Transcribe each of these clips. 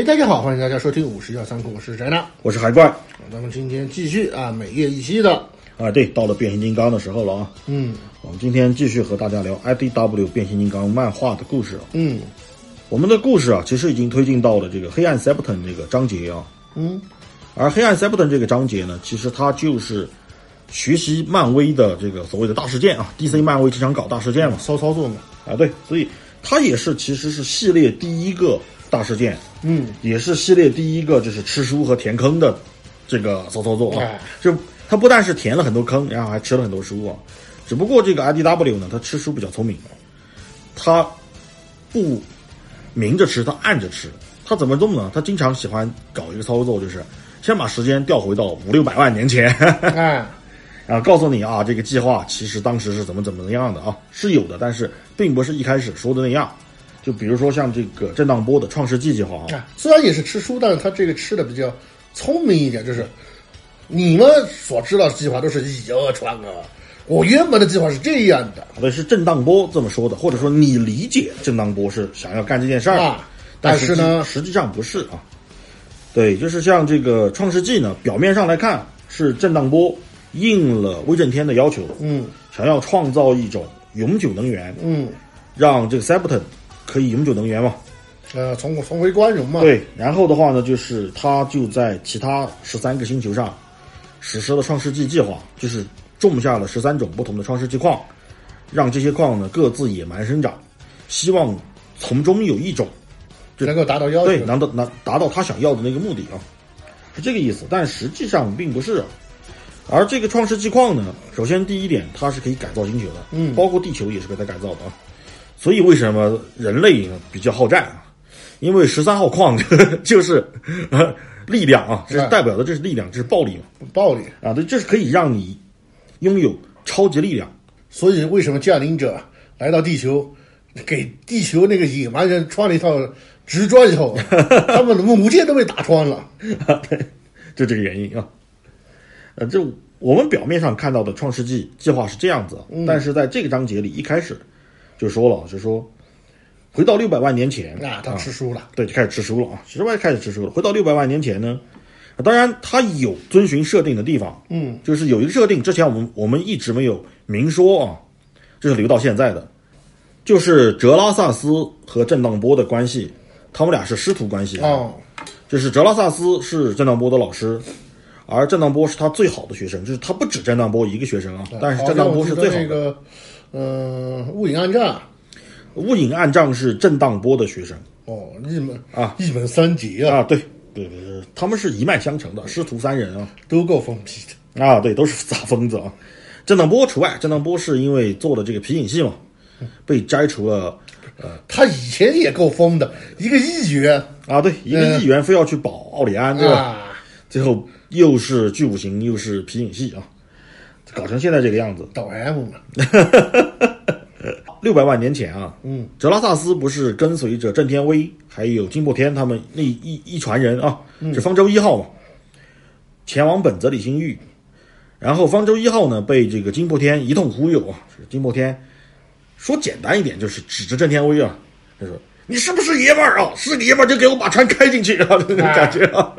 哎，大家好，欢迎大家收听五十幺三库，我是宅男。我是海怪咱们今天继续啊，每月一期的，啊，对，到了变形金刚的时候了啊。嗯我们今天继续和大家聊 IDW 变形金刚漫画的故事啊。嗯我们的故事啊，其实已经推进到了这个黑暗 Septon 这个章节啊。嗯，而黑暗 Septon 这个章节呢，其实它就是学习漫威的这个所谓的大事件啊，DC 漫威经常搞大事件嘛。骚操作嘛，啊，对，所以它也是其实是系列第一个大事件，嗯也是系列第一个就是吃书和填坑的这个骚操作啊哎。就他不但是填了很多坑，然后还吃了很多书啊。只不过这个 IDW 呢，他吃书比较聪明，他不明着吃，他暗着吃。他怎么弄呢？他经常喜欢搞一个操作，就是先把时间调回到五六百万年前，哎，然后告诉你啊，这个计划其实当时是怎么怎么样的啊，是有的，但是并不是一开始说的那样。就比如说像这个震荡波的创世纪计划啊，哎，虽然也是吃书，但是他这个吃的比较聪明一点，就是你们所知道的计划都是以讹传讹，我原本的计划是这样的。对，是震荡波这么说的，或者说你理解震荡波是想要干这件事儿，啊，但但是呢，实际上不是啊。对，就是像这个创世纪呢，表面上来看是震荡波应了威震天的要求，嗯。想要创造一种永久能源，嗯，让这个 Septon 可以永久能源嘛。呃，重重回光荣嘛，对，然后的话呢，就是他就在其他十三个星球上实施了创世纪计划，就是种下了十三种不同的创世纪矿，让这些矿呢各自野蛮生长，希望从中有一种就能够达到要求，对能到能达到他想要的那个目的啊，是这个意思。但实际上并不是啊。而这个创世纪矿呢，首先第一点，它是可以改造星球的，嗯包括地球也是被它改造的啊。所以为什么人类比较好战啊？因为十三号矿 就是呃力量啊，这是代表的这是力量，这是暴力嘛暴力。啊，对，这是可以让你拥有超级力量。所以为什么降临者来到地球，给地球那个野蛮人穿了一套直装以后，他们的母舰都被打穿了。对，就这个原因啊。呃，这我们表面上看到的创世纪计划是这样子，但是在这个章节里一开始就说了，就说回到六百万年前啊，他吃书了。对，就开始吃书了啊，其实外开始吃书了。回到六百万年前呢，啊当然他有遵循设定的地方，嗯，就是有一个设定，之前我们我们一直没有明说啊，就是留到现在的，就是哲拉萨斯和震荡波的关系，他们俩是师徒关系啊。哦，就是哲拉萨斯是震荡波的老师，而震荡波是他最好的学生，就是他不止震荡波一个学生啊，但是震荡波是最好的。那个，嗯、雾影暗战。雾影暗障是震荡波的学生哦，一门啊，一门三杰啊，啊，对对对对，他们是一脉相承的，师徒三人啊都够疯批的。啊，对，都是傻疯子啊。震荡波除外，震荡波是因为做了这个皮影戏嘛，被摘除了呃他以前也够疯的，一个议员啊，对，一个议员非要去保奥里安，对吧？啊，最后又是巨五行，又是皮影戏啊，搞成现在这个样子。导 M 嘛，六百万年前啊，嗯，哲拉萨斯不是跟随着郑天威还有金破天他们那一一船人啊，是方舟一号嘛，前往本泽里星域，然后方舟一号呢被这个金破天一通忽悠啊，是金破天说简单一点就是指着郑天威啊，他说你是不是爷们儿啊？是个爷们儿就给我把船开进去啊，那种感觉啊，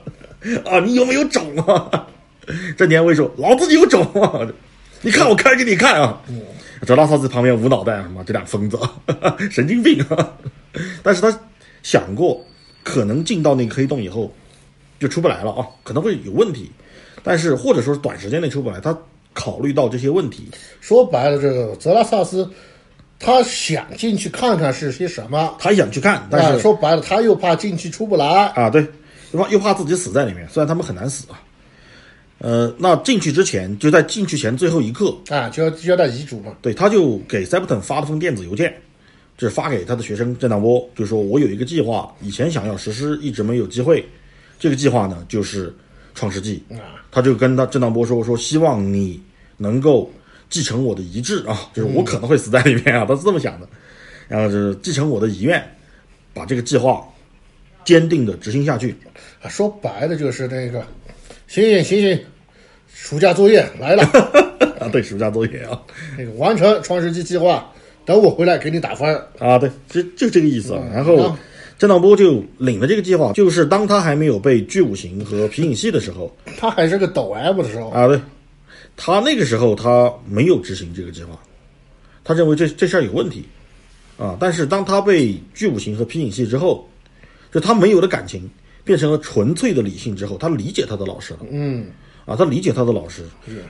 啊你有没有种啊？郑天威说老子有种啊，你看我开给你看啊。泽拉萨斯旁边无脑袋啊，妈这俩疯子，神经病啊！但是他想过，可能进到那个黑洞以后就出不来了啊，可能会有问题。但是或者说是短时间内出不来，他考虑到这些问题，说白了，这个泽拉萨斯他想进去看看是些什么，他想去看，但啊，是说白了，他又怕进去出不来，啊，对，又怕又怕自己死在里面，虽然他们很难死啊。呃，那进去之前，就在进去前最后一刻，啊，就要交代遗嘱嘛，对，他就给 Septon 发了封电子邮件，就是发给他的学生震荡波，就说我有一个计划，以前想要实施，一直没有机会。这个计划呢，就是创世纪。啊，他就跟他震荡波说说，希望你能够继承我的遗志啊，就是我可能会死在里面啊，他是这么想的。然后就是继承我的遗愿，把这个计划坚定的执行下去。啊，说白了就是那个，醒醒醒醒，暑假作业来了，啊，对，暑假作业啊，那个完成创世纪计划，等我回来给你打分。啊，对，就就这个意思啊。然后啊郑道波就领了这个计划，就是当他还没有被巨五行和皮影戏的时候他还是个抖 M 的时候，啊，对，他那个时候他没有执行这个计划，他认为这这事儿有问题啊。但是当他被巨五行和皮影戏之后，就他没有了感情，变成了纯粹的理性之后，他理解他的老师了嗯，啊，他理解他的老师，是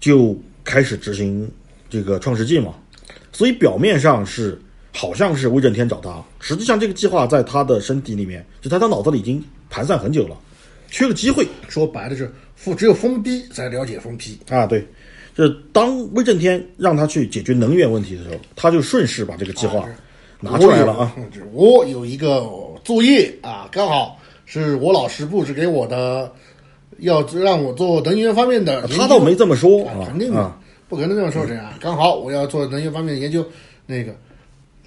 就开始执行这个创世纪嘛。所以表面上是好像是威震天找他，实际上这个计划在他的身体里面，就他他脑子里已经盘算很久了，缺个机会说白了是封只有封逼才了解封批，啊。对，就是当威震天让他去解决能源问题的时候，他就顺势把这个计划拿出来了啊。我有一个作业啊，刚好是我老师布置给我的，要让我做能源方面的研究。他倒没这么说肯定的，啊，不可能这么说这样。刚好我要做能源方面的研究，那个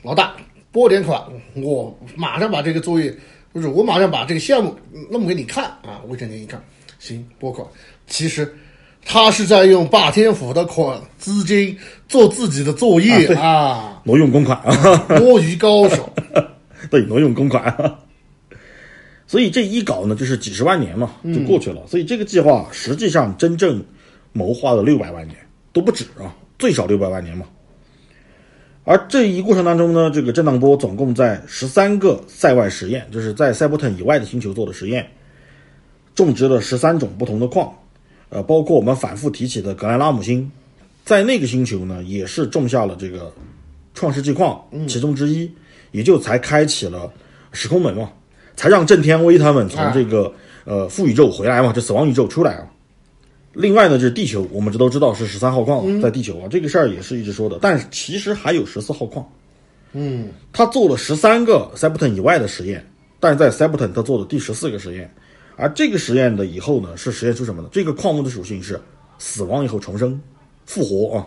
老大拨点款，我马上把这个作业，不是我马上把这个项目弄给你看啊。魏震天一看，行，拨款。其实他是在用霸天虎的款资金做自己的作业啊，挪用公款啊，摸鱼高手。对，挪用公款。所以这一搞呢，就是几十万年嘛，就过去了。所以这个计划实际上真正谋划了六百万年都不止啊，最少六百万年嘛。而这一过程当中呢，这个震荡波总共在十三个塞外实验，就是在塞伯坦以外的星球做的实验，种植了十三种不同的矿，呃，包括我们反复提起的格兰拉姆星，在那个星球呢，也是种下了这个创世纪矿其中之一，也就才开启了时空门嘛，才让郑天威他们从这个、呃负宇宙回来嘛，这死亡宇宙出来啊。另外呢，就是地球，我们这都知道是十三号矿在地球啊，这个事儿也是一直说的，但是其实还有十四号矿。嗯，他做了十三个 Septon 以外的实验，但是在 Septon 他做的第十四个实验，而这个实验的以后呢，是实验出什么呢？这个矿物的属性是死亡以后重生、复活啊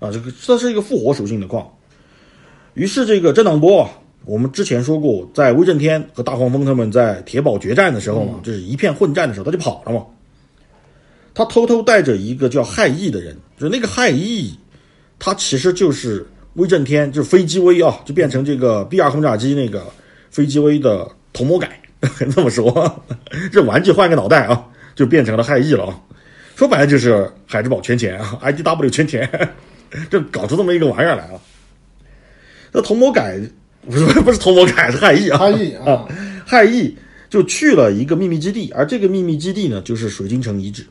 啊，这个这是一个复活属性的矿。于是这个震荡波啊，我们之前说过，在威震天和大黄蜂他们在铁堡决战的时候嘛，就是一片混战的时候，他就跑了嘛。他偷偷带着一个叫亥义的人，就是那个亥义，他其实就是威震天，就是飞机威啊，就变成这个 B 二轰炸机那个飞机威的头魔改，这么说，这玩具换个脑袋啊，就变成了亥义了啊。说白了就是海之宝圈钱啊，IDW 圈钱，就搞出这么一个玩意儿来了。那同魔改不是不是同魔改，是汉译啊，汉译啊，汉译就去了一个秘密基地，而这个秘密基地呢，就是水晶城遗址。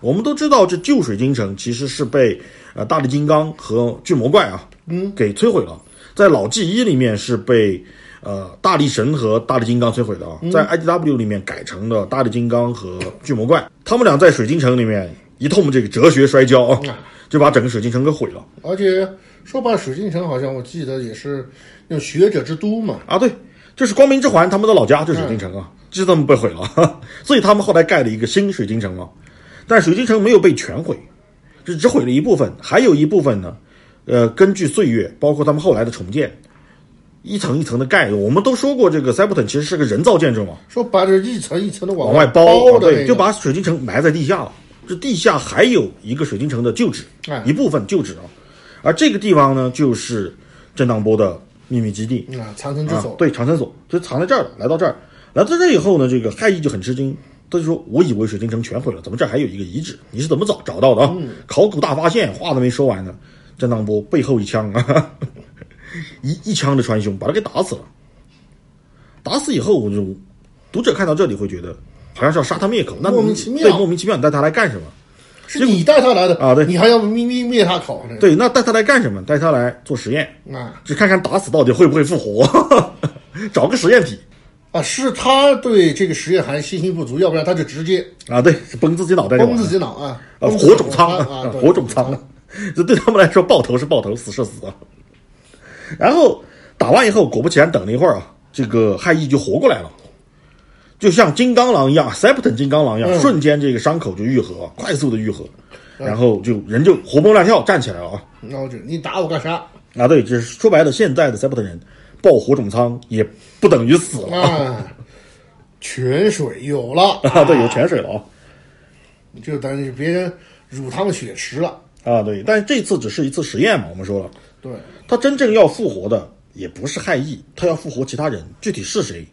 我们都知道，这旧水晶城其实是被呃大力金刚和巨魔怪啊，嗯，给摧毁了。在老纪一里面是被呃大力神和大力金刚摧毁的啊，在 IDW 里面改成了大力金刚和巨魔怪，他们俩在水晶城里面一通这个哲学摔跤啊，就把整个水晶城给毁了。而且说白了，水晶城好像我记得也是那种学者之都嘛，啊。对，就是光明之环他们的老家就是水晶城啊，就这么被毁了，所以他们后来盖了一个新水晶城啊。但水晶城没有被全毁，就只毁了一部分，还有一部分呢，呃，根据岁月，包括他们后来的重建，一层一层的盖。我们都说过，这个塞伯坦其实是个人造建筑嘛，说白了，一层一层的往往外包，包的、那对，就把水晶城埋在地下了。这地下还有一个水晶城的旧址，哎一部分旧址啊，而这个地方呢，就是震荡波的秘密基地。啊藏身之所，，啊对，长生所就藏在这儿了。来到这儿，来到这儿以后呢，这个亥义就很吃惊，他就说：“我以为水晶城全毁了，怎么这儿还有一个遗址？你是怎么找找到的啊？考古大发现！”话都没说完呢，震荡波背后一枪啊，一一枪的穿胸，把他给打死了。打死以后，我就读者看到这里会觉得，好像是要杀他灭口，那莫名其妙对，莫名其妙，你带他来干什么？是你带他来的啊对你还要灭灭灭他口呢，对，那带他来干什么？带他来做实验，啊就看看打死到底会不会复活，找个实验体。啊，是他对这个实验还信心不足，要不然他就直接啊，对，崩自己脑袋就崩自己脑啊，啊，火种仓啊，火种仓，这对他们来说爆头是爆头，死是死啊。然后打完以后，果不其然，等了一会儿啊，这个汉义就活过来了，就像金刚狼一样 s e p t o n 金刚狼一样，嗯瞬间这个伤口就愈合，快速的愈合，然后就人就活蹦乱跳站起来了啊。那我就你打我干啥啊，对，就是说白了，现在的 s e p t o n 人爆火种仓也不等于死了？泉水有了 啊，对，有泉水了啊。就等于别人辱他们血池了。啊，对，但是这次只是一次实验嘛，我们说了。对，他真正要复活的也不是害意，他要复活其他人，具体是谁，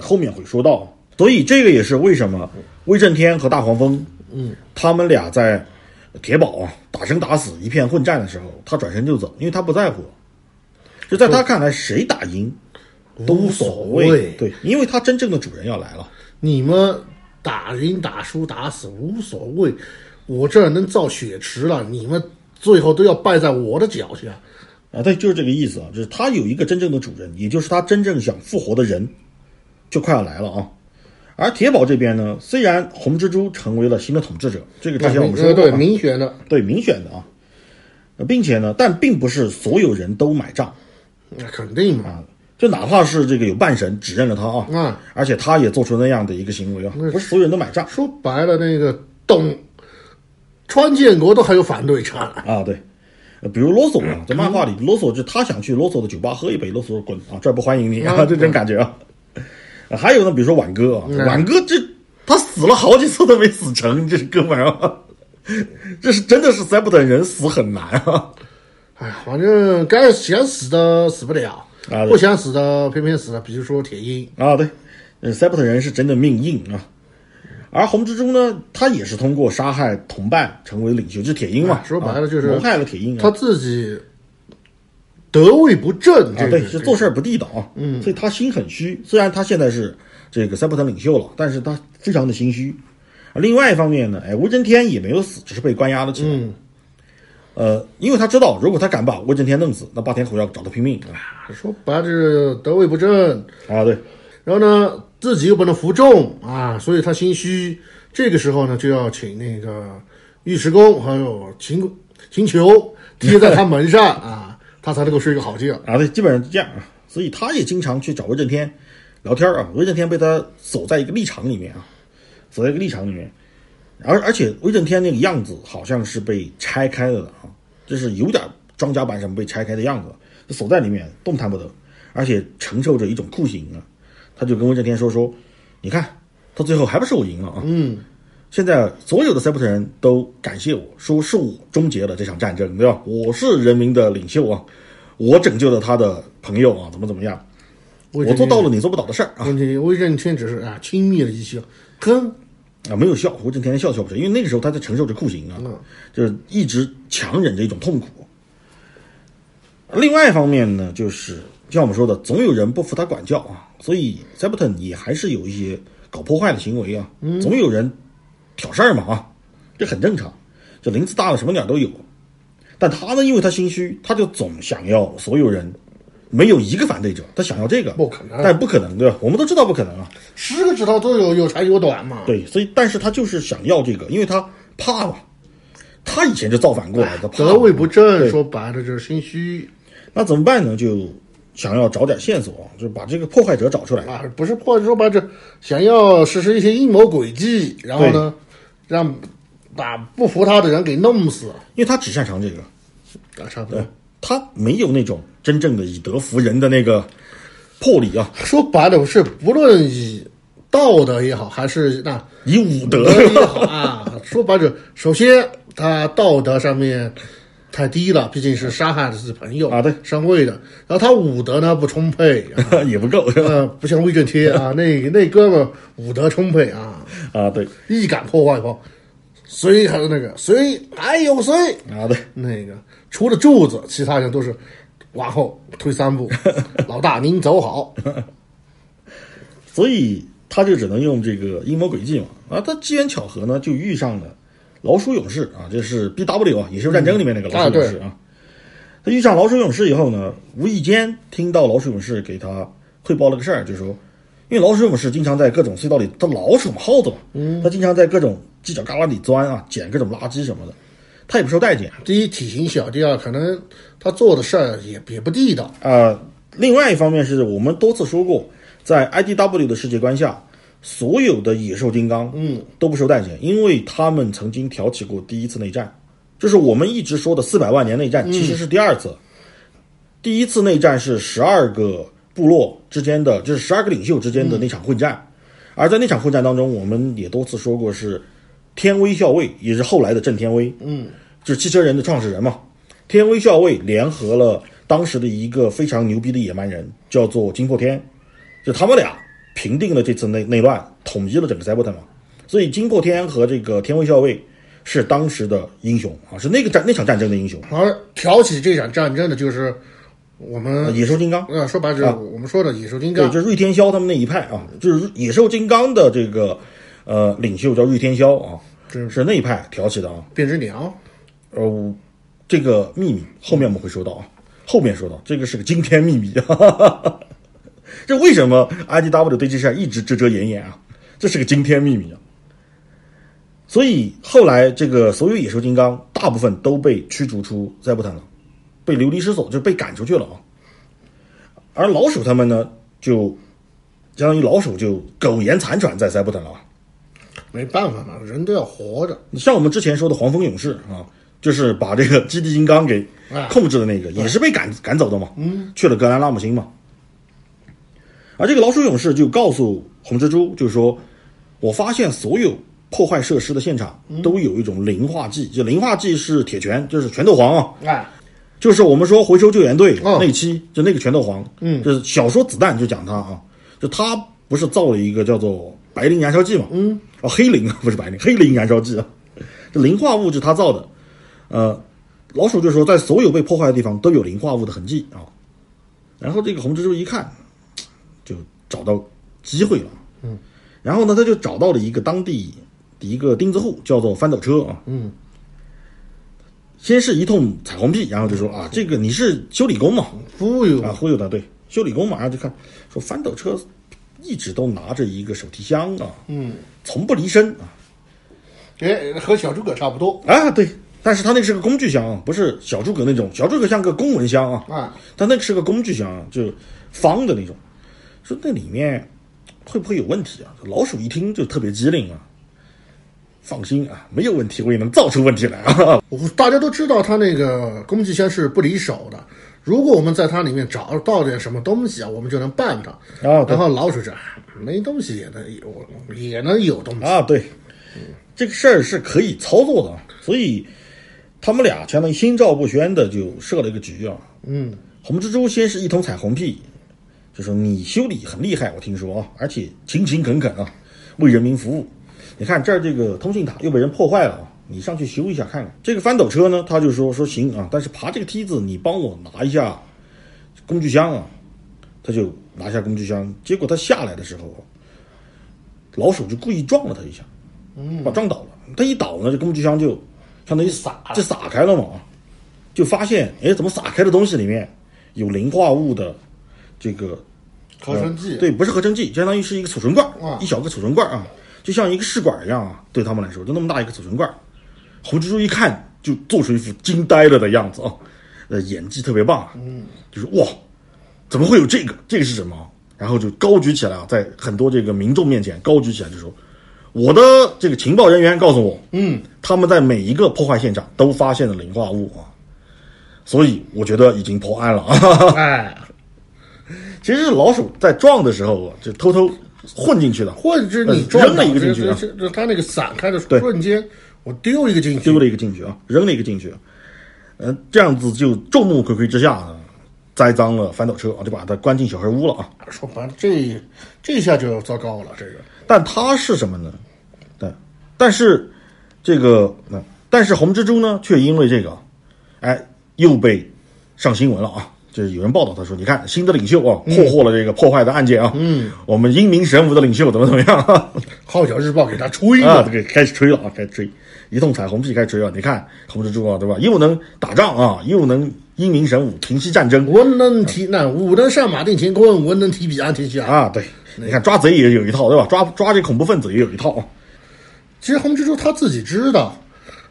后面会说到。所以这个也是为什么威震天和大黄蜂，嗯，他们俩在铁堡啊打生打死一片混战的时候，他转身就走，因为他不在乎。就在他看来，谁打赢都无所谓，对，因为他真正的主人要来了。你们打赢打输打死无所谓，我这儿能造血池了，你们最后都要败在我的脚下。啊，对，就是这个意思啊，就是他有一个真正的主人，也就是他真正想复活的人，就快要来了啊。而铁宝这边呢，虽然红蜘蛛成为了新的统治者，这个之前我们说过对啊明选的，对民选的啊，呃并且呢，但并不是所有人都买账那肯定嘛。啊，就哪怕是这个有半神指认了他啊，啊，而且他也做出那样的一个行为啊，不是所有人都买账说白了，那个董川建国都还有反对场。啊，对。呃比如啰嗦啊，在漫画里，啰嗦就他想去啰嗦的酒吧喝一杯，罗索说滚啊，这儿不欢迎你啊，嗯这种感觉啊。呃还有呢，比如说挽歌啊，嗯挽歌这他死了好几次都没死成，这是哥们儿啊，这是真的是塞布等人死很难啊。哎呀，反正该想死的死不了，啊不想死的偏偏死了。比如说铁鹰，啊，对，呃，塞布特人是真的命硬啊。而红蜘蛛呢，他也是通过杀害同伴成为领袖，就是铁鹰嘛。啊说白了就是啊谋害了铁鹰啊。他自己得位不正，这啊，对，是做事儿不地道啊。嗯，所以他心很虚。虽然他现在是这个塞布特领袖了，但是他非常的心虚。啊，另外一方面呢，哎，威震天也没有死，只是被关押了起来。嗯，呃，因为他知道，如果他敢把威震天弄死，那霸天虎要找他拼命啊。说白了就是得位不正，啊，对，然后呢自己又不能服众啊，所以他心虚。这个时候呢，就要请那个尉迟恭还有秦秦琼贴在他门上啊，他才能够睡个好觉。啊，对，基本上是这样啊。所以他也经常去找威震天聊天啊。威震天被他锁在一个立场里面啊，锁在一个立场里面。而而且威震天那个样子好像是被拆开了的啊，就是有点装甲板什么被拆开的样子，锁在里面动弹不得，而且承受着一种酷刑啊。他就跟威震天说说，你看他最后还不是我赢了啊。嗯，现在所有的塞伯特人都感谢我，说是我终结了这场战争，对吧？我是人民的领袖啊，我拯救了他的朋友啊，怎么怎么样？我我做到了你做不到的事儿啊问题威震天只是啊轻蔑了一笑，哼，啊，没有笑，我整天笑笑不成，因为那个时候他在承受着酷刑啊，就是一直强忍着一种痛苦。另外一方面呢，就是像我们说的，总有人不服他管教啊，所以塞伯特也还是有一些搞破坏的行为啊，总有人挑事儿嘛啊，这很正常，这林子大了什么鸟都有。但他呢，因为他心虚，他就总想要所有人没有一个反对者，他想要这个，不可能但不可能对吧？我们都知道不可能啊，十个指头都有有长有短嘛。对，所以但是他就是想要这个，因为他怕嘛，他以前就造反过来的，怕得位不正，说白了就是心虚那怎么办呢？就想要找点线索，就把这个破坏者找出来。啊，不是破，说白了这想要实施一些阴谋诡计，然后呢，让把不服他的人给弄死，因为他只擅长这个，啊，差不多。对。他没有那种真正的以德服人的那个魄力啊，说白了是不论以道德也好，还是那以武德德也好啊，说白了，首先他道德上面太低了，毕竟是杀害的自己朋友啊对上位的，然后他武德呢不充沛啊。也不够，是吧？呃，不像威震天啊，那那哥们儿武德充沛啊，啊，对，一敢破坏破，谁还是那个谁还有谁啊，对，那个除了柱子，其他人都是往后退三步，老大您走好，所以他就只能用这个阴谋诡计嘛。啊，他机缘巧合呢，就遇上了老鼠勇士啊，这是 B W 啊，野兽战争里面那个老鼠勇士啊。他遇上老鼠勇士以后呢，无意间听到老鼠勇士给他汇报了个事儿，就说，因为老鼠勇士经常在各种隧道里，他老鼠嘛，耗子嘛，嗯，他经常在各种犄角旮旯里钻啊，捡各种垃圾什么的，他也不受待见第一体型小，第二可能他做的事儿也也不地道，啊、另外一方面是我们多次说过，在 IDW 的世界观下，所有的野兽金刚，嗯，都不受待见，因为他们曾经挑起过第一次内战，就是我们一直说的四百万年内战，其实是第二次。第一次内战是十二个部落之间的，就是十二个领袖之间的那场混战，而在那场混战当中，我们也多次说过是天威校尉，也是后来的郑天威，嗯，就是汽车人的创始人嘛。天威校尉联合了当时的一个非常牛逼的野蛮人，叫做金破天，就他们俩平定了这次内内乱，统一了整个塞伯坦嘛。所以金破天和这个天威校尉是当时的英雄啊，是那个战那场战争的英雄。而挑起这场战争的就是我们野兽金刚，呃，说白了就是我们说的野兽金对，刚。就是瑞天霄他们那一派啊，就是野兽金刚的这个呃领袖叫瑞天霄啊，是是那一派挑起的啊。变只鸟，呃，这个秘密后面我们会说到啊，后面说到这个是个惊天秘密，哈哈哈。这为什么 IDW 对这事儿一直遮遮掩掩啊？这是个惊天秘密啊！所以后来这个所有野兽金刚大部分都被驱逐出塞伯坦了，被流离失所，就被赶出去了啊。而老鼠他们呢，就相当于老鼠就苟延残喘在塞伯坦了啊。没办法嘛，人都要活着。像我们之前说的黄蜂勇士啊，就是把这个基地金刚给控制的那个，也是被赶赶走的嘛，嗯，去了格兰拉姆星嘛。而这个老鼠勇士就告诉红蜘蛛，就是说，我发现所有破坏设施的现场都有一种磷化剂，就磷化剂是铁拳，就是拳头黄啊，哎，就是我们说回收救援队哦。那期就那个拳头黄，嗯。就是小说子弹就讲他啊，就他不是造了一个叫做白磷燃烧剂嘛，嗯，哦黑磷啊不是白磷，黑磷燃烧剂啊，这磷化物质他造的，呃，老鼠就说在所有被破坏的地方都有磷化物的痕迹啊，然后这个红蜘蛛一看，就找到机会了，嗯，然后呢他就找到了一个当地的一个钉子户，叫做翻斗车啊，嗯，先是一通彩虹屁，然后就说啊，这个你是修理工嘛，忽悠。啊，忽悠的，对，修理工马上就看说翻斗车一直都拿着一个手提箱啊，嗯，从不离身啊，哎，和小诸葛差不多。啊，对，但是他那个是个工具箱啊，不是小诸葛那种，小诸葛像个公文箱啊，啊。但那个是个工具箱啊，就方的那种，说那里面会不会有问题啊？老鼠一听就特别机灵啊，放心啊，没有问题，我也能造出问题来啊。我大家都知道他那个工具箱是不离手的。如果我们在它里面找到点什么东西啊，我们就能办它。啊对然后老鼠说：“啊没东西也能有，也能有东西。啊，对，这个事儿是可以操作的，啊，所以他们俩相当于心照不宣的就设了一个局啊。嗯，红蜘蛛先是一通彩虹屁，就说你修理很厉害，我听说啊，而且勤勤恳恳啊，为人民服务。你看这儿这个通信塔又被人破坏了啊，你上去修一下看看。这个翻斗车呢，他就说说行啊，但是爬这个梯子你帮我拿一下工具箱啊，他就拿下工具箱。结果他下来的时候，老鼠就故意撞了他一下，嗯，把撞倒了。他一倒呢，这工具箱就相当于洒了就撒开了嘛啊，就发现哎，怎么撒开的东西里面有磷化物的这个合成剂，对，不是合成剂，相当于是一个储存罐，啊一小个储存罐啊，就像一个试管一样啊，对他们来说就那么大一个储存罐。红蜘蛛一看就做出一副惊呆了的样子啊，呃，演技特别棒，嗯，就是哇，怎么会有这个？这个是什么？然后就高举起来啊，在很多这个民众面前高举起来，就说我的这个情报人员告诉我，嗯，他们在每一个破坏现场都发现了磷化物啊，所以我觉得已经破案了啊。哎，其实老鼠在撞的时候啊，就偷偷混进去的，或者是你扔了一个进去啊这这这他那个散开的瞬间，我丢一个进去，丢了一个进去啊，扔了一个进去，呃，这样子就众目睽睽之下呢，栽赃了翻斗车啊，就把他关进小黑屋了啊。说白了，这这下就糟糕了，这个但他是什么呢？对，但是这个，那、但是红蜘蛛呢，却因为这个，哎，又被上新闻了啊。就是有人报道他说，你看新的领袖啊，破获了这个破坏的案件啊，嗯，我们英明神武的领袖怎么怎么样啊？号角日报给他吹啊，了，这个开始吹了啊，开始吹，一通彩虹屁开始吹了。你看红蜘蛛啊，对吧？又能打仗啊，又能英明神武，平息战争文能提那武能上马定乾坤，文能提笔安天下。啊。对，你看抓贼也有一套，对吧？抓抓这恐怖分子也有一套啊。其实红蜘蛛他自己知道，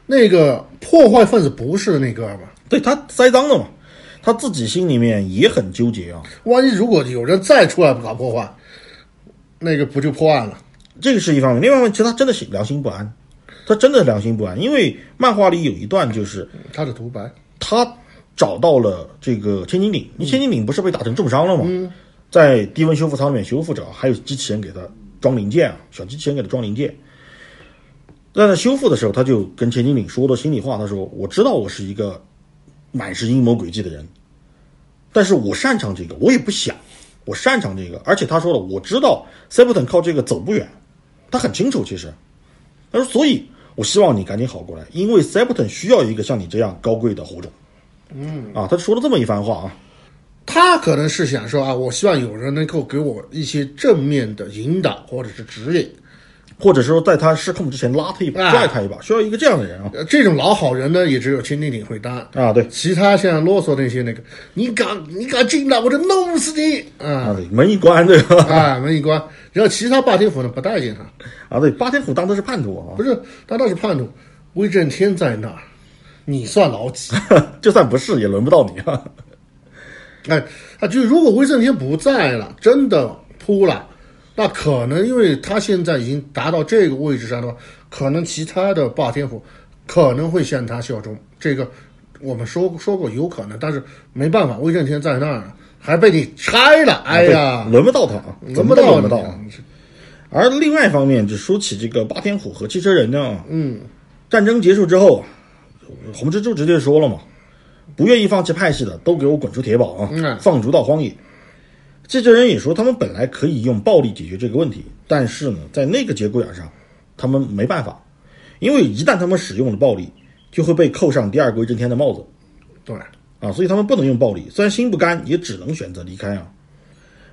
那个破坏分子不是那个吧？对他栽赃了嘛，他自己心里面也很纠结啊。万一如果有人再出来搞破坏，那个不就破案了？这个是一方面，另外一方面，其实他真的是良心不安，他真的良心不安，因为漫画里有一段就是他的独白，他找到了这个千斤顶，你千斤顶不是被打成重伤了吗？在低温修复舱里面修复着，还有机器人给他装零件啊，小机器人给他装零件。在那修复的时候，他就跟千斤顶说的心里话，他说：“我知道我是一个满是阴谋诡计的人，但是我擅长这个，我也不想，我擅长这个，而且他说了，我知道 Septon 靠这个走不远，他很清楚，其实，他说，所以我希望你赶紧好过来，因为 Septon 需要一个像你这样高贵的火种。嗯，啊，他说了这么一番话啊。他可能是想说啊，我希望有人能够给我一些正面的引导或者是指引，或者说在他失控之前拉他一把，拽他一把，需要一个这样的人啊。呃这种老好人呢，也只有亲弟弟会当啊，对，其他像啰嗦那些那个，你敢你敢进来，我就弄死你！啊，门一关对吧？啊，门一关，然后其他霸天虎呢不待见他，啊，对，霸天虎当的是叛徒啊，不是他倒是叛徒，威震天在那儿，你算老几？就算不是也轮不到你啊。哎，啊，就如果威震天不在了，真的扑了，那可能因为他现在已经达到这个位置上的话，可能其他的霸天虎可能会向他效忠。这个我们说说过有可能，但是没办法，威震天在那儿，还被你拆了，哎呀，轮不到他啊，轮不到轮不到啊。而另外一方面，就说起这个霸天虎和汽车人呢，嗯，战争结束之后啊，红蜘蛛直接说了嘛，不愿意放弃派系的都给我滚出铁堡啊，嗯放逐到荒野。汽车人也说，他们本来可以用暴力解决这个问题，但是呢，在那个节骨眼上，他们没办法，因为一旦他们使用了暴力，就会被扣上第二个威震天的帽子对，啊，所以他们不能用暴力，虽然心不甘，也只能选择离开啊。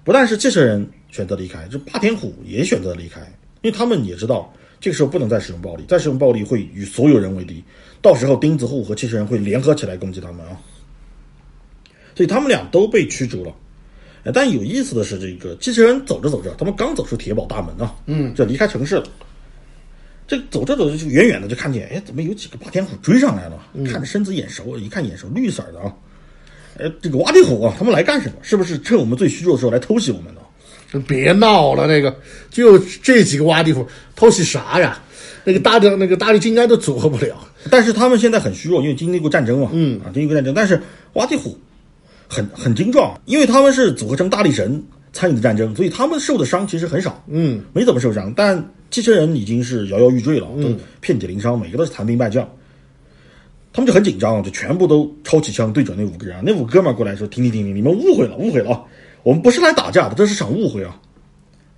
不但是这些人选择离开，这霸天虎也选择离开，因为他们也知道这个时候不能再使用暴力，再使用暴力会与所有人为敌，到时候钉子户和汽车人会联合起来攻击他们啊。所以他们俩都被驱逐了。哎但有意思的是，这个机器人走着走着，他们刚走出铁堡大门啊，嗯，就离开城市了。这走着走着就远远的就看见，哎，怎么有几个霸天虎追上来了？看着身子眼熟，一看眼熟，绿色的啊。哎，这个挖地虎啊，他们来干什么？是不是趁我们最虚弱的时候来偷袭我们呢？别闹了，那个就这几个挖地虎偷袭啥呀？那个大的那个大力金刚都组合不了。但是他们现在很虚弱，因为经历过战争嘛，嗯啊，经历过战争。但是挖地虎很很精壮，因为他们是组合成大力神参与的战争，所以他们受的伤其实很少，嗯，没怎么受伤。但汽车人已经是摇摇欲坠了，都遍体鳞伤，每个都是残兵败将。他们就很紧张，就全部都抄起枪对准那五个人啊。那五哥们儿过来说：“停停停停，你们误会了，误会了啊！我们不是来打架的，这是场误会啊！”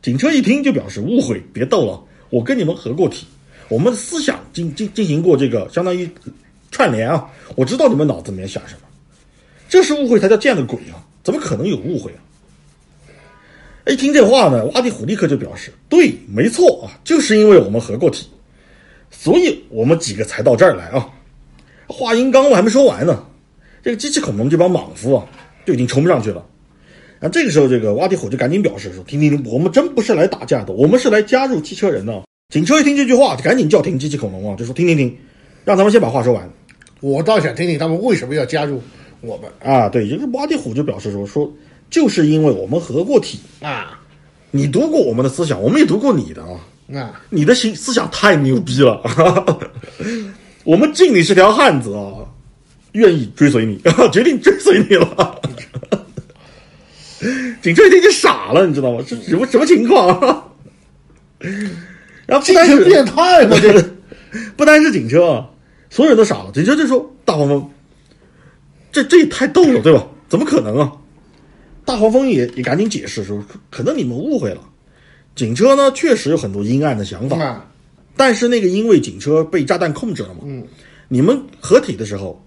警车一听就表示误会，别逗了，我跟你们合过体，我们的思想进进进行过这个相当于串联啊，我知道你们脑子里面想什么，这是误会才叫见了鬼啊！怎么可能有误会啊？一听这话呢，挖地虎立刻就表示：“对，没错啊，就是因为我们合过体，所以我们几个才到这儿来啊。”话音刚落还没说完呢，这个机器恐龙这帮莽夫啊，就已经冲上去了。然后这个时候，这个挖地虎就赶紧表示说：“停停停，我们真不是来打架的，我们是来加入汽车人的。”警车一听这句话，就赶紧叫停机器恐龙啊，就说：“停停停，让他们先把话说完。”我倒想听听他们为什么要加入我们啊，对，这个挖地虎就表示说说，就是因为我们合过体，啊你读过我们的思想，我们也读过你的啊，啊！你的心思想太牛逼了，我们敬你是条汉子啊，愿意追随你，决定追随你了。警车一听就傻了，你知道吗？这什么什么情况、啊？然后不单是变态嘛，这个 不单是警车啊，所有人都傻了。警车就说：“大黄蜂，这这也太逗了，对吧？怎么可能啊？”大黄蜂也也赶紧解释说：“可能你们误会了，警车呢确实有很多阴暗的想法，啊但是那个因为警车被炸弹控制了嘛，嗯，你们合体的时候，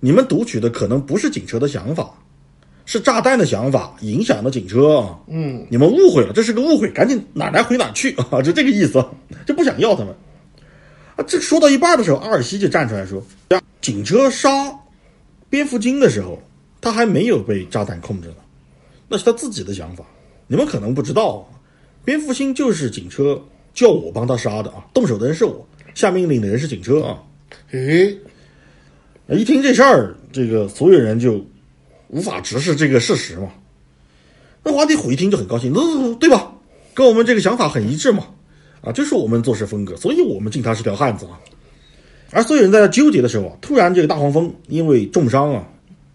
你们读取的可能不是警车的想法，是炸弹的想法影响了警车啊。嗯，你们误会了，这是个误会，赶紧哪来回哪去啊，就这个意思，就不想要他们。啊，这说到一半的时候，阿尔西就站出来说：“呀，警车杀蝙蝠精的时候，他还没有被炸弹控制呢，那是他自己的想法。你们可能不知道，蝙蝠精就是警车叫我帮他杀的啊，动手的人是我，下命令的人是警车啊。诶，一听这事儿，这个所有人就无法直视这个事实嘛。那华帝虎一听就很高兴，嗯，对吧？跟我们这个想法很一致嘛，啊，就是我们做事风格，所以我们敬他是条汉子啊。而所有人在这纠结的时候啊，突然这个大黄蜂因为重伤啊，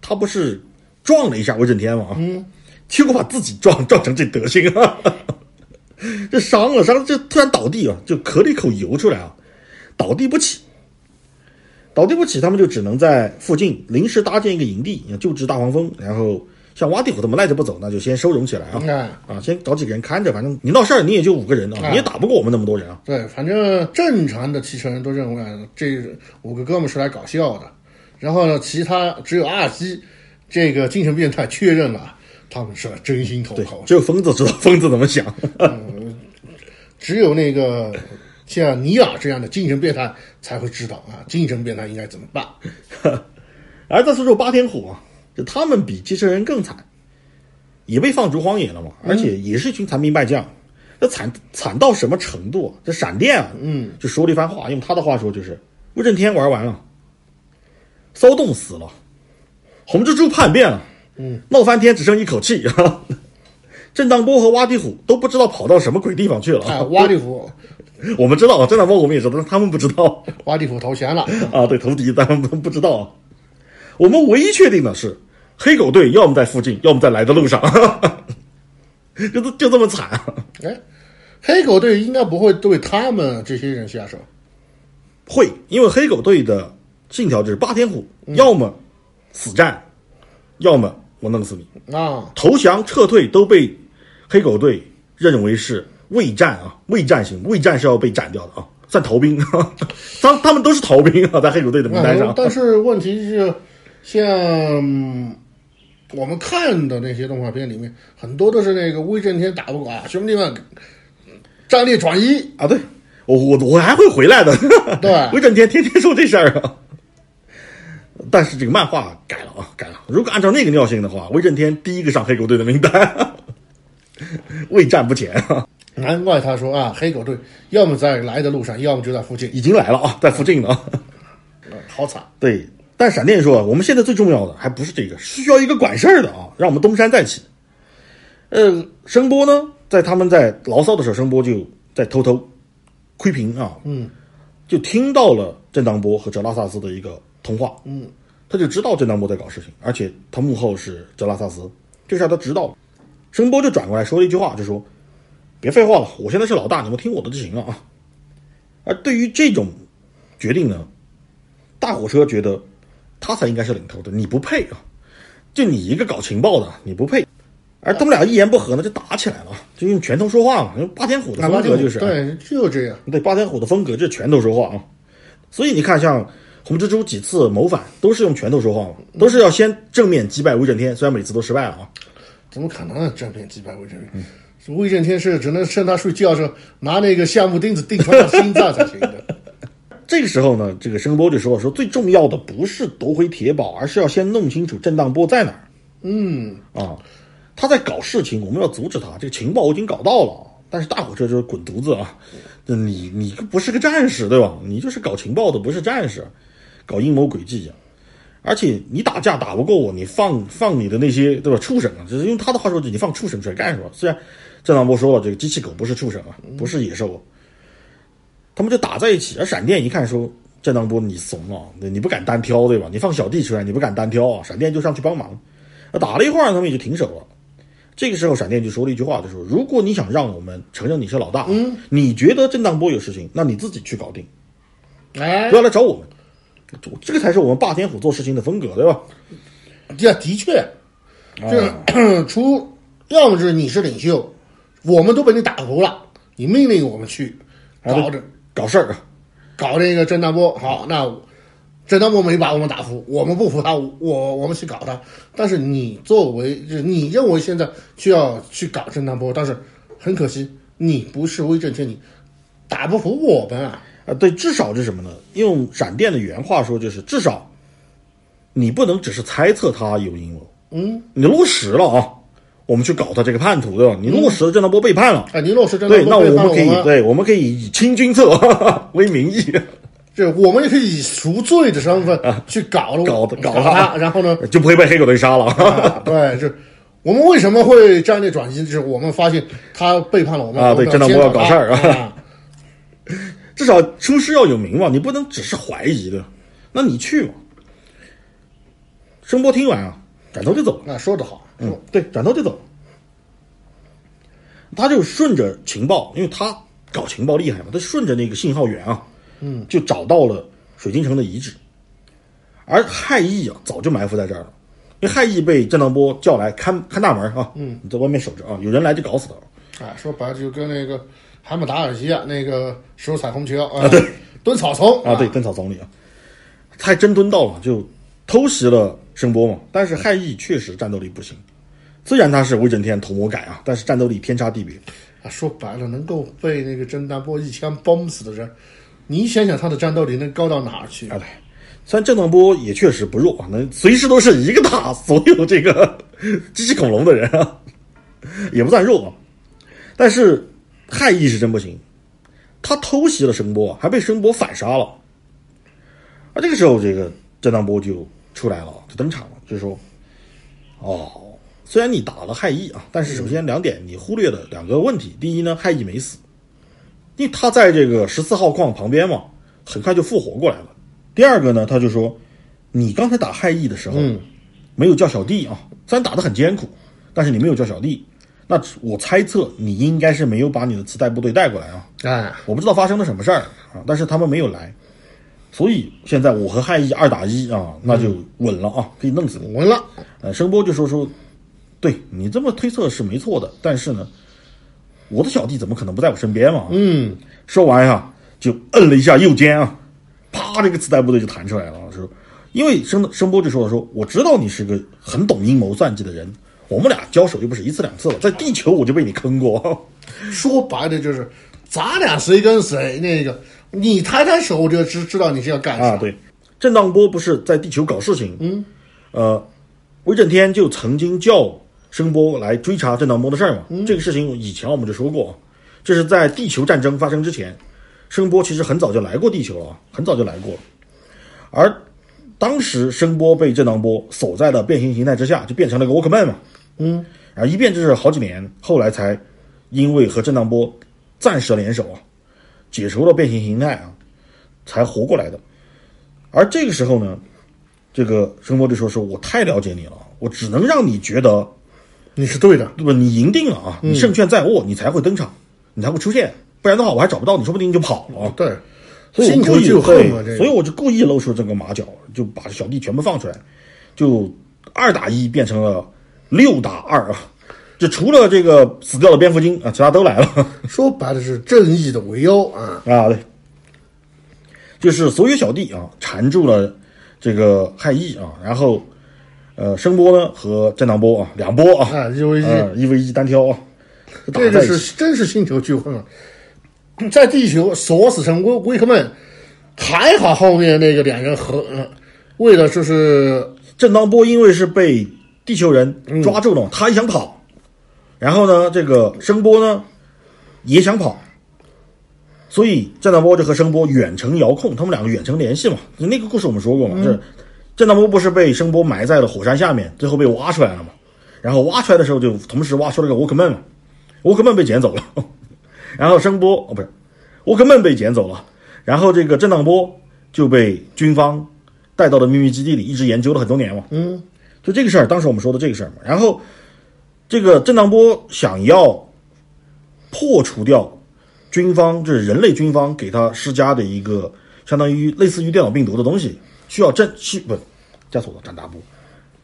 他不是撞了一下威震天吗，啊，嗯，结果把自己撞撞成这德行啊，这伤了伤了，这突然倒地啊，就咳了一口油出来啊，倒地不起。倒地不起，他们就只能在附近临时搭建一个营地，救治大黄蜂，然后像挖地虎他们赖着不走，那就先收容起来啊哎，啊，先找几个人看着，反正你闹事儿你也就五个人啊，哎你也打不过我们那么多人啊。对，反正正常的汽车人都认为啊这五个哥们是来搞笑的，然后呢，其他只有阿基这个精神变态确认了他们是真心投对靠，，只有疯子知道疯子怎么想。只有那个像尼尔这样的精神变态才会知道啊，精神变态应该怎么办。而再说说八天虎啊，就他们比机器人更惨，也被放逐荒野了嘛，而且也是一群残兵败将。那惨惨到什么程度啊？这闪电啊，嗯，就说了一番话，用他的话说就是：威震天玩完了，骚动死了，红蜘蛛叛变了，嗯，闹翻天只剩一口气。震荡波和挖地虎都不知道跑到什么鬼地方去了。哎，挖地虎，我们知道啊，震荡波我们也知道，但他们不知道。挖地虎投降了。啊，对，投敌，咱们不不知道啊。我们唯一确定的是，黑狗队要么在附近，要么在来的路上，就这就这么惨啊！哎，黑狗队应该不会对他们这些人下手。会，因为黑狗队的信条就是霸天虎，要么死战，要么我弄死你。啊，投降撤退都被黑狗队认为是畏战啊，畏战型，畏战是要被斩掉的啊，算逃兵。他他们都是逃兵啊，在黑狗队的名单上。但是问题是，像我们看的那些动画片里面，很多都是那个威震天打不过啊，兄弟们，战略转移。啊，对我我我还会回来的。对 威震天天天说这事儿啊。但是这个漫画改了啊，改了。如果按照那个尿性的话，威震天第一个上黑狗队的名单，未战不前啊，难怪他说啊，黑狗队要么在来的路上，要么就在附近，已经来了啊，在附近了啊。好惨。对，但闪电说，我们现在最重要的还不是这个，是需要一个管事儿的啊，让我们东山再起。呃，声波呢，在他们在牢骚的时候，声波就在偷偷窥屏啊，嗯，就听到了震荡波和哲拉萨斯的一个通话，嗯，他就知道震荡波在搞事情，而且他幕后是哲拉萨斯，这事儿他知道了。声波就转过来说了一句话，就说：“别废话了，我现在是老大，你们听我的就行了啊。”而对于这种决定呢，大火车觉得他才应该是领头的，你不配啊！就你一个搞情报的，你不配。而他们俩一言不合呢，就打起来了，就用拳头说话嘛。因为八天虎的风格就是，对，就这样。对霸天虎的风格就是拳头说话啊。所以你看，像红蜘蛛几次谋反，都是用拳头说话嘛，都是要先正面击败威震天，虽然每次都失败了啊。怎么可能正面击败威震天？威震天是只能趁他睡觉的时候拿那个橡木钉子钉穿他心脏才行的。这个时候呢，这个声波就说说最重要的不是夺回铁堡，而是要先弄清楚震荡波在哪儿。嗯，啊，他在搞事情，我们要阻止他。这个情报我已经搞到了，但是大火车就是滚犊子啊！那你你不是个战士对吧？你就是搞情报的，不是战士，搞阴谋诡计啊！而且你打架打不过我，你放放你的那些对吧畜生啊？就是用他的话说，你放畜生出来干什么？虽然震荡波说了，这个机器狗不是畜生啊，不是野兽啊，他们就打在一起。而闪电一看说。震荡波，你怂啊！你不敢单挑对吧？你放小弟出来，你不敢单挑啊！闪电就上去帮忙。打了一会儿，他们也就停手了。这个时候，闪电就说了一句话，就说：“如果你想让我们承认你是老大，嗯，你觉得震荡波有事情，那你自己去搞定，哎不，要来找我们。这个才是我们霸天虎做事情的风格，对吧？这的确，这 除要么是你是领袖，我们都被你打服了，你命令我们去搞这搞事儿啊，搞这个震荡波，好，那震荡波没把我们打服，我们不服他，我我们去搞他。但是你作为，你认为现在需要去搞震荡波，但是很可惜，你不是威震天，你打不服我们啊。啊，对，至少是什么呢？用闪电的原话说，就是至少你不能只是猜测他有阴谋，嗯，你落实了啊，我们去搞他这个叛徒，对吧？你落实了震荡波背叛了。哎，尼洛是震荡对，那波背叛了，对，那我们可以，对，我们可以以清君侧 为名义，这我们也可以以赎罪的身份去搞了搞搞搞他，然后呢，就不会被黑狗队杀了。啊，对，就我们为什么会战略转移？就是我们发现他背叛了我们啊对我们震荡波要搞事儿啊啊。至少出师要有名嘛，你不能只是怀疑的。那你去嘛。声波听完啊，转头就走了。那说得好，嗯，对，转头就走。他就顺着情报，因为他搞情报厉害嘛，他顺着那个信号源啊，嗯，就找到了水晶城的遗址。而害意啊，早就埋伏在这儿了。因为害义被郑当波叫来看看大门啊，嗯，你在外面守着啊，有人来就搞死他。哎，说白了就跟那个海姆达尔一样，那个手彩虹桥啊，对，蹲草丛啊，对，蹲草丛里啊，他还真蹲到了，就偷袭了声波嘛。但是害义确实战斗力不行，虽然他是威震天头魔改啊，但是战斗力天差地别。啊，说白了，能够被那个震荡波一枪崩死的人，你想想他的战斗力能高到哪儿去？啊，对，虽然震荡波也确实不弱啊，能随时都是一个打所有这个 机器恐龙的人啊，也不算弱啊。但是害意是真不行，他偷袭了声波，还被声波反杀了。啊这个时候，这个震荡波就出来了，就登场了，就说：“哦。”虽然你打了害义啊，但是首先两点你忽略了两个问题。第一呢，害义没死，因为他在这个十四号矿旁边嘛，很快就复活过来了。第二个呢，他就说，你刚才打害义的时候，没有叫小弟啊，虽然打得很艰苦，但是你没有叫小弟，那我猜测你应该是没有把你的磁带部队带过来啊。哎，我不知道发生了什么事儿啊，但是他们没有来，所以现在我和害义二打一啊，那就稳了啊，可以弄死你。稳了。呃，声波就说说。对你这么推测是没错的，但是呢，我的小弟怎么可能不在我身边嘛？嗯，说完呀，就摁了一下右肩啊，啪，这个磁带部队就弹出来了。说，因为声声波就说了，说我知道你是个很懂阴谋算计的人，我们俩交手又不是一次两次了，在地球我就被你坑过。说白了就是，咱俩谁跟谁那个，你抬抬手我就知知道你是要干啥。对，震荡波不是在地球搞事情，嗯，呃，威震天就曾经叫。声波来追查震荡波的事儿嘛？这个事情以前我们就说过，这是在地球战争发生之前，声波其实很早就来过地球了，很早就来过。而当时声波被震荡波锁在了变形形态之下，就变成了个沃克曼嘛。嗯，然后一变就是好几年，后来才因为和震荡波暂时联手啊，解除了变形形态啊，才活过来的。而这个时候呢，这个声波就说：“说我太了解你了，我只能让你觉得。”你是对的，对吧？你赢定了啊！你胜券在握，你才会登场，你才会出现，不然的话我还找不到你，说不定你就跑了。对，所以我故意对，所以我就故意露出这个马脚，就把小弟全部放出来，就二打一变成了六打二啊！就除了这个死掉的蝙蝠精啊，其他都来了。说白了是正义的围殴啊啊！对，就是所有小弟啊缠住了这个害义啊，然后。呃，声波呢和震荡波啊，两波啊，一 v 一，一 v 一单挑啊，这就是真是星球巨混啊！在地球锁死成威威克曼，还好后面那个两人和，为了就是震荡波，因为是被地球人抓住了，他也想跑，然后呢，这个声波呢也想跑，所以震荡波就和声波远程遥控，他们两个远程联系嘛，那个故事我们说过嘛，就是。震荡波不是被声波埋在了火山下面，最后被挖出来了嘛？然后挖出来的时候，就同时挖出了个沃克曼嘛。沃克曼被捡走了，然后声波哦不是，沃克曼被捡走了，然后这个震荡波就被军方带到了秘密基地里，一直研究了很多年嘛。嗯，就这个事儿，当时我们说的这个事儿嘛。然后这个震荡波想要破除掉军方，就是人类军方给他施加的一个相当于类似于电脑病毒的东西。需要震需不加锁的，震大波，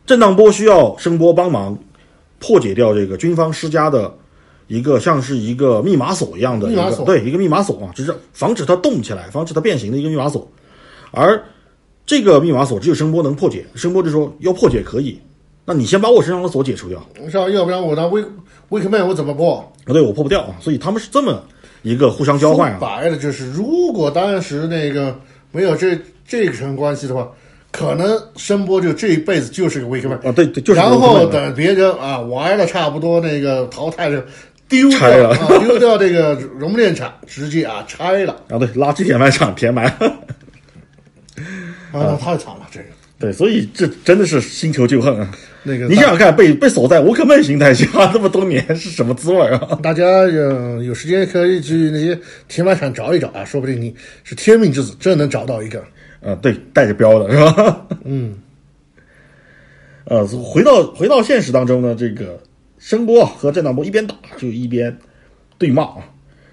震荡波需要声波帮忙破解掉这个军方施加的一个像是一个密码锁一样的一个对一个密码锁啊，就是防止它动起来、防止它变形的一个密码锁。而这个密码锁只有声波能破解，声波就说要破解可以，那你先把我身上的锁解除掉，是吧？要不然我当威威克曼我怎么破？啊，对我破不掉啊，所以他们是这么一个互相交换啊。白了就是，如果当时那个没有这。这层关系的话，可能声波就这一辈子就是个威克曼啊，对对，就是。然后等别人啊玩了差不多那个淘汰了，丢掉啊，丢掉这个熔炼厂，直接啊拆了啊，对，垃圾填埋场填埋，啊，太惨了这个。对，所以这真的是新仇旧恨啊。那个，你想想看，被被锁在沃克曼形态下这么多年是什么滋味啊？大家有有时间可以去那些填埋场找一找啊，说不定你是天命之子，真能找到一个。呃，对，带着标的是吧？嗯。呃，回到回到现实当中呢，这个声波和震荡波一边打就一边对骂啊。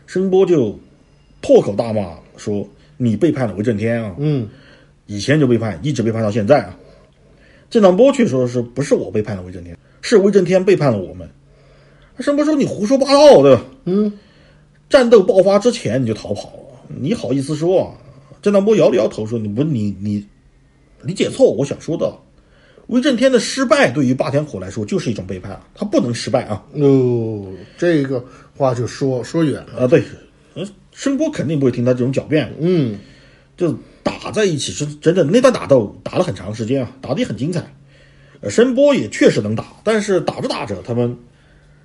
声波就破口大骂说：“你背叛了威震天啊！”嗯，以前就背叛，一直背叛到现在啊。震荡波却说是不是我背叛了威震天，是威震天背叛了我们。声波说你胡说八道对吧，嗯，战斗爆发之前你就逃跑了，你好意思说啊？郑当波摇了摇头说你不你你理解错我想说的。威震天的失败对于霸天虎来说就是一种背叛啊，他不能失败啊！哦，这个话就说说远了。啊，对，呃，申波肯定不会听他这种狡辩，嗯，就打在一起是真的，那段打斗打了很长时间啊，打得也很精彩。呃，声波也确实能打，但是打着打着，他们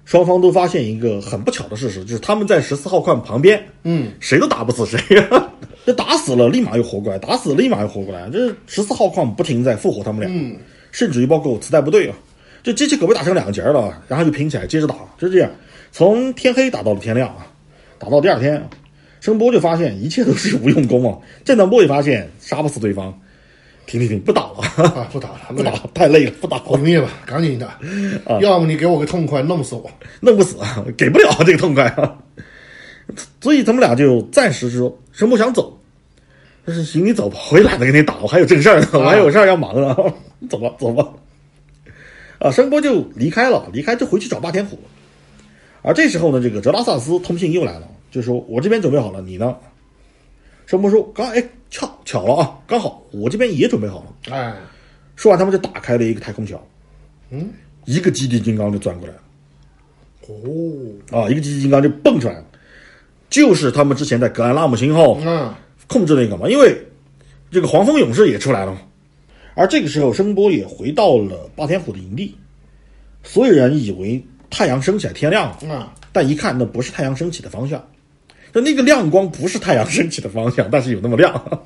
双方都发现一个很不巧的事实，就是他们在十四号矿旁边，嗯，谁都打不死谁呀、这打死了立马又活过来，打死了立马又活过来，这十四号矿不停在复活他们俩，嗯，甚至于包括磁带部队啊，这机器可被打成两截了，然后就拼起来接着打，就这样，从天黑打到了天亮啊，打到第二天啊，声波就发现一切都是无用功啊，震荡波也发现杀不死对方，停停停，不打了，啊，不打了，不打了，太累了，不打了毁，灭吧，赶紧的，啊要么你给我个痛快，弄死我。弄不死啊，给不了这个痛快啊，所以他们俩就暂时说声波想走。但是行，你走吧，我也懒得跟你打，我还有正事儿呢，我还有事儿要忙呢。走吧，走吧。啊，声波就离开了，离开就回去找霸天虎。而这时候呢，这个哲拉萨斯通信又来了，就说我这边准备好了，你呢？声波说刚哎巧巧了啊，刚好我这边也准备好了。哎，说完，他们就打开了一个太空桥，嗯，一个基地金刚就钻过来了。哦，啊，一个基地金刚就蹦出来了，就是他们之前在格兰拉姆星号嗯，控制那个嘛，因为这个黄蜂勇士也出来了嘛。而这个时候，声波也回到了霸天虎的营地，所有人以为太阳升起来天亮了，啊，但一看那不是太阳升起的方向，就那个亮光不是太阳升起的方向，但是有那么亮。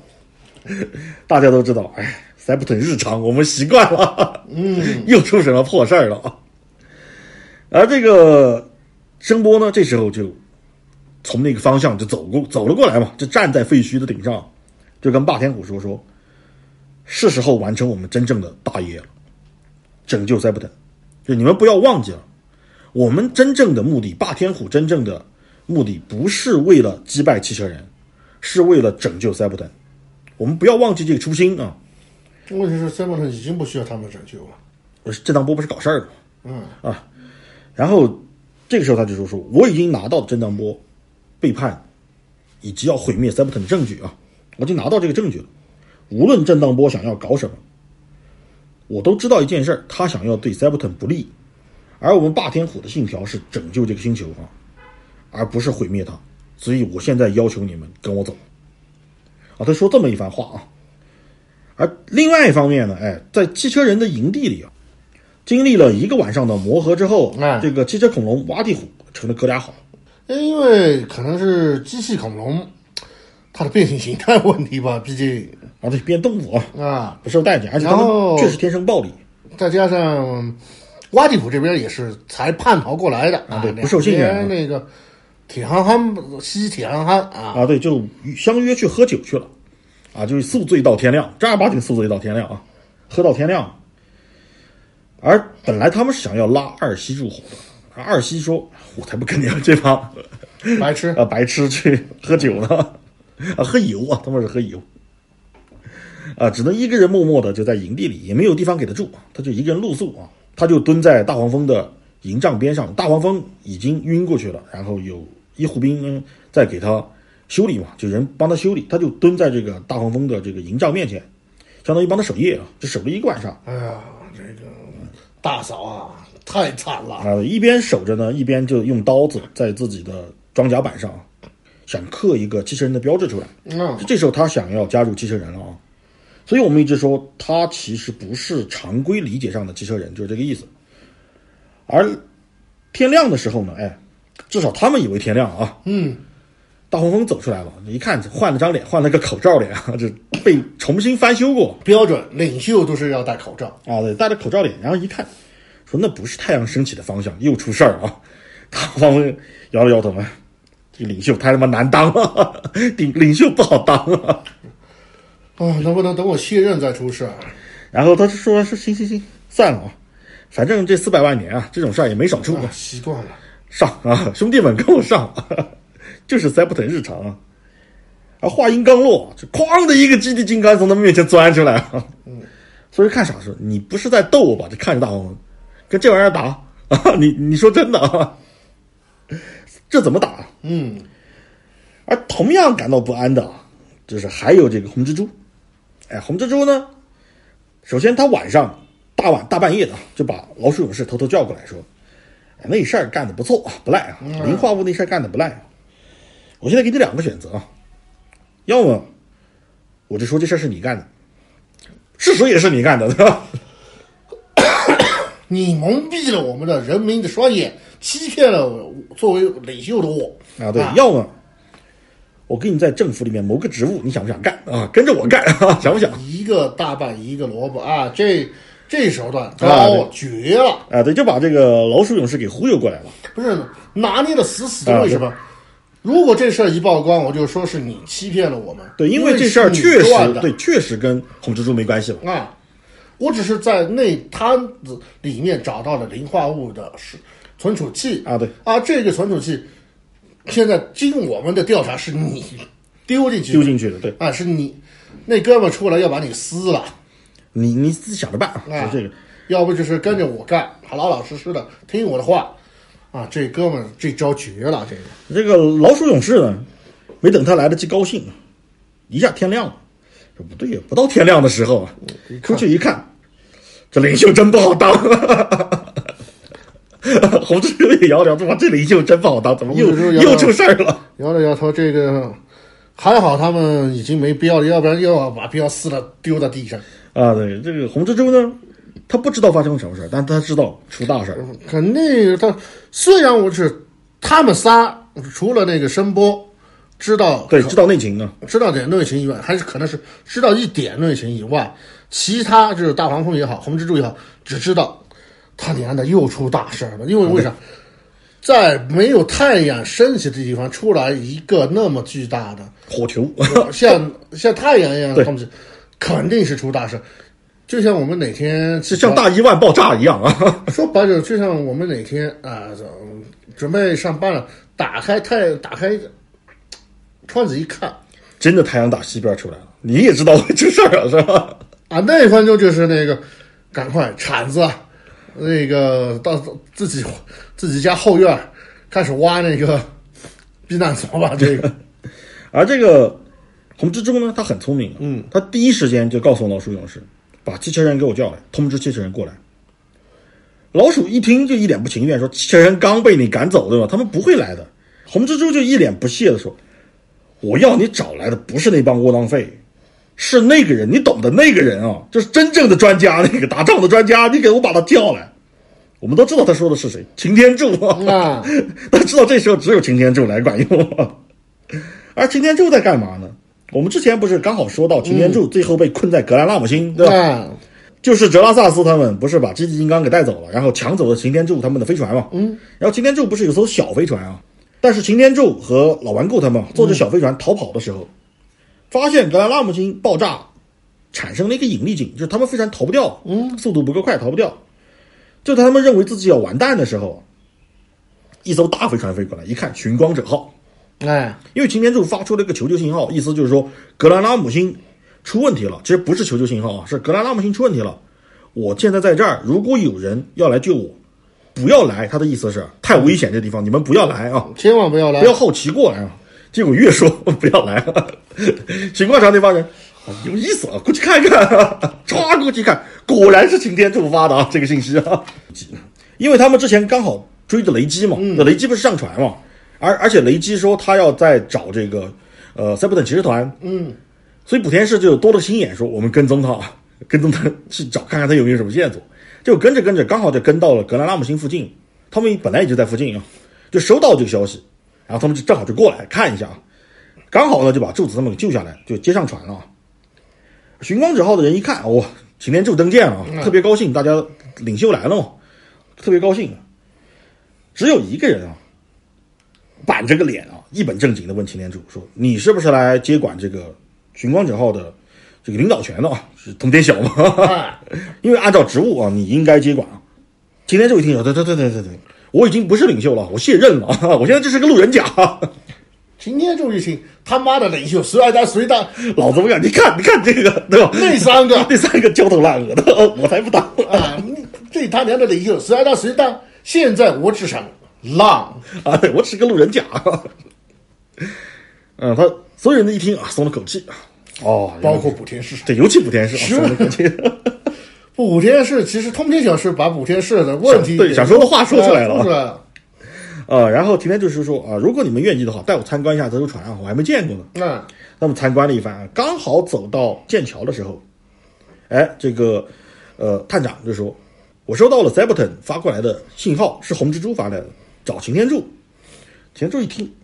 大家都知道，哎，塞普顿日常，我们习惯了，嗯，又出什么破事儿了啊？而这个声波呢，这时候就从那个方向就走过走了过来嘛，就站在废墟的顶上，就跟霸天虎说说，是时候完成我们真正的大业了，拯救塞伯坦。就你们不要忘记了，我们真正的目的，霸天虎真正的目的不是为了击败汽车人，是为了拯救塞伯坦。我们不要忘记这个初心啊！问题是塞伯坦已经不需要他们拯救了。我是这档波不是搞事儿的吗？嗯，然后这个时候他就说说，我已经拿到了震荡波背叛以及要毁灭塞普特的证据啊，我已经拿到这个证据了。无论震荡波想要搞什么，我都知道一件事儿，他想要对塞普特不利，而我们霸天虎的信条是拯救这个星球啊，而不是毁灭它。所以我现在要求你们跟我走。啊，他说这么一番话啊。而另外一方面呢，哎，在汽车人的营地里啊，经历了一个晚上的磨合之后，哎这个汽车恐龙挖地虎成了哥俩好。因为可能是机器恐龙它的变形形态问题吧，毕竟啊，对，变动物啊，啊，不受待见，而且它们确实天生暴力。再加上挖地普这边也是才叛逃过来的啊对不受信任那个铁憨憨西铁憨憨啊，啊，对，就相约去喝酒去了，啊，就是宿醉到天亮，正儿八经宿醉到天亮啊，喝到天亮。而本来他们是想要拉二西入伙的，而二西说：“我才不跟你们这帮 白痴啊白痴去喝酒呢，啊喝油啊，他们是喝油，啊，只能一个人默默的就在营地里，也没有地方给他住，他就一个人露宿啊，他就蹲在大黄蜂的营帐边上，大黄蜂已经晕过去了，然后有医护兵嗯在给他修理嘛，就人帮他修理，他就蹲在这个大黄蜂的这个营帐面前，相当于帮他守夜啊，就守了一个晚上。哎呀，这个大嫂啊，太惨了。啊，一边守着呢，一边就用刀子在自己的装甲板上想刻一个机车人的标志出来。嗯，这时候他想要加入机车人了啊，所以我们一直说他其实不是常规理解上的机车人，就是这个意思。而天亮的时候呢，哎，至少他们以为天亮啊，嗯，大黄蜂走出来了，一看换了张脸，换了个口罩脸啊，这被重新翻修过标准领袖都是要戴口罩。啊，对，戴着口罩脸，然后一看，说那不是太阳升起的方向，又出事儿！大黄蜂摇了摇头啊，这个领袖太他妈难当了，领领袖不好当啊。啊，能不能等我卸任再出事儿？然后他就说是行行行，算了啊，反正这四百万年啊，这种事儿也没少出，啊，习惯了。上啊，兄弟们跟我上，就是塞不腾日常啊。而话音刚落，就哐的一个基地金刚从他们面前钻出来了，所以看傻说你不是在逗我吧？这看着大黄蜂，跟这玩意儿打啊？你你说真的啊？这怎么打？啊嗯，而同样感到不安的，就是还有这个红蜘蛛。哎，红蜘蛛呢，首先他晚上大晚大半夜的就把老鼠勇士偷偷叫过来说：“哎，那事儿干的不错啊，不赖啊，磷化物那事儿干的不赖啊。我现在给你两个选择啊，要么我就说这事儿是你干的，事实也是你干的，对吧？你蒙蔽了我们的人民的双眼，欺骗了作为领袖的我啊，对，要么我给你在政府里面谋个职务，你想不想干啊？跟着我干啊？想不想？一个大半一个萝卜啊，这这手段啊绝了，啊，对，就把这个老鼠勇士给忽悠过来了。不是拿捏的死死啊的。为什么？如果这事儿一曝光，我就说是你欺骗了我们。对，因因为这事儿确实对，确实跟红蜘蛛没关系了。啊，我只是在那摊子里面找到了磷化物的是存储器啊对啊，这个存储器现在经我们的调查是你丢进去的丢进去的，对啊，是你那哥们儿出来要把你撕了，你你自己想着办啊。啊就这个，要不就是跟着我干，老老实实的听我的话啊，这哥们儿这招绝了，这个这个老鼠勇士呢，没等他来得及高兴，一下天亮了。说不对呀，不到天亮的时候啊，出去一看，这领袖真不好当。红蜘蛛也摇摇头，哇，这领袖真不好当，怎么又又出事儿了？摇了摇头，这个还好他们已经没标了，要不然又要把标撕了丢在地上。啊，对，这个红蜘蛛呢，他不知道发生什么事儿，但他知道出大事儿。肯定他虽然我是他们仨，除了那个声波知道对，知道内情啊。知道点内情以外，还是可能是知道一点内情以外，其他就是大黄蜂也好，红蜘蛛也好，只知道他娘的又出大事了。因为为啥？在没有太阳升起的地方出来一个那么巨大的，火球，像像太阳一样东西，肯定是出大事。就像我们哪天是像大伊万爆炸一样啊！说白了，就像我们哪天啊、准备上班了，打开太打开窗子一看真的太阳打西边出来了，你也知道 会出事儿了是吧？啊，那一分钟就是那个赶快铲子，那个到自己自己家后院开始挖那个避难所吧。这个而这个红蜘蛛呢，他很聪明，嗯，他第一时间就告诉老鼠勇士，把机器人给我叫来，通知机器人过来。老鼠一听就一脸不情愿，说机器人刚被你赶走，对吧？他们不会来的。红蜘蛛就一脸不屑的说：“我要你找来的不是那帮窝囊废，是那个人，你懂的那个人啊，就是真正的专家，那个打仗的专家，你给我把他叫来。”我们都知道他说的是谁，擎天柱啊，他知道这时候只有擎天柱来管用。而擎天柱在干嘛呢？我们之前不是刚好说到擎天柱最后被困在格兰纳姆星，对吧？啊，就是哲拉萨斯他们不是把基地金刚给带走了，然后抢走了擎天柱他们的飞船嘛？嗯。然后擎天柱不是有艘小飞船啊？但是擎天柱和老顽固他们坐着小飞船逃跑的时候，发现格兰拉姆星爆炸产生了一个引力井，就是他们飞船逃不掉，嗯，速度不够快，逃不掉。就在他们认为自己要完蛋的时候，一艘大飞船飞过来，一看寻光者号，哎，因为擎天柱发出了一个求救信号，意思就是说格兰拉姆星出问题了。其实不是求救信号啊，是格兰拉姆星出问题了。我现在在这儿，如果有人要来救我，不要来。他的意思是太危险这地方，你们不要来啊，千万不要来。不要好奇过来啊。结果越说不要来，巡观场那帮人啊有意思啊，过去看看，唰过去看，果然是擎天柱发的啊，这个信息啊，因为他们之前刚好追着雷击嘛，那、雷击不是上船嘛，而而且雷击说他要在找这个呃塞伯顿骑士团，嗯，所以补天士就多了心眼，说我们跟踪他，跟踪他去找看看他有没有什么线索。就跟着跟着，刚好就跟到了格兰拉姆星附近。他们本来也就在附近啊，就收到这个消息，然后他们就正好就过来看一下啊。刚好呢就把柱子他们给救下来，就接上船了啊。寻光者号的人一看，哇、擎天柱登舰了啊，特别高兴，大家领袖来了嘛，特别高兴。只有一个人啊，板着个脸啊，一本正经的问擎天柱说：“你是不是来接管这个寻光者号的这个领导权的啊？是通天晓吗？哎，因为按照职务啊，你应该接管啊。”今天这位听友：“对对对对对对，我已经不是领袖了，我卸任了啊，我现在就是个路人甲。今天柱一听，他妈的领袖谁来当谁当？老子不干！你看，你看这个，对吧？那三个 那三个焦头烂额的，我才不当啊！这他娘的领袖谁来当谁当？现在我只想浪啊！我只是个路人甲。嗯，他所有人都一听啊，松了口气。哦，包括补天士，对，尤其补天士，松了口气。补天士其实通天小是把补天士的问题对想说的话说出来了，说出来了。呃，然后今天就是说啊，如果你们愿意的话，带我参观一下这艘船啊，我还没见过呢。嗯，那么参观了一番，刚好走到剑桥的时候，哎，这个呃探长就说，我收到了 Zebton 发过来的信号，是红蜘蛛发来的，找擎天柱。擎天柱一听，哇，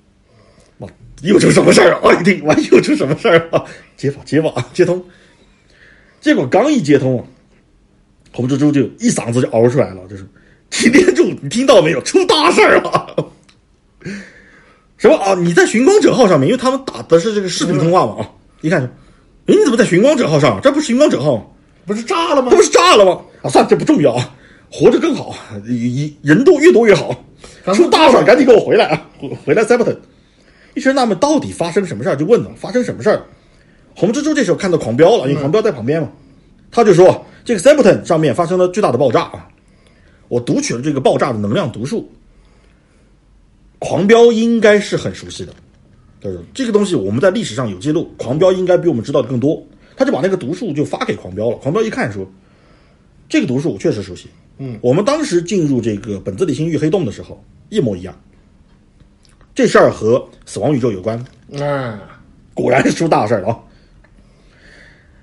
又出什么事儿啊？一听，完，又出什么事儿啊？接吧，接吧，接通。结果刚一接通，红蜘蛛就一嗓子就嗷出来了，就是。擎天柱，你听到没有？出大事儿了！什么啊？你在寻光者号上面，因为他们打的是这个视频通话嘛啊！一看，哎，你怎么在寻光者号上？这不是寻光者号吗？不是炸了吗？这不是炸了吗？啊，算了，这不重要啊，活着更好，一人多越多越好。出大事，赶紧给我回来啊！回来 s e b t o n 一直纳闷到底发生什么事儿，就问了发生什么事儿。红蜘蛛这时候看到狂飙了，因为狂飙在旁边嘛，他就说这个 s e b t o n 上面发生了巨大的爆炸啊。我读取了这个爆炸的能量读数，狂飙应该是很熟悉的，就是这个东西我们在历史上有记录，狂飙应该比我们知道的更多。他就把那个读数就发给狂飙了，狂飙一看说，这个读数我确实熟悉，嗯，我们当时进入这个本子里星域黑洞的时候一模一样。这事儿和死亡宇宙有关，嗯，果然是出大事了啊！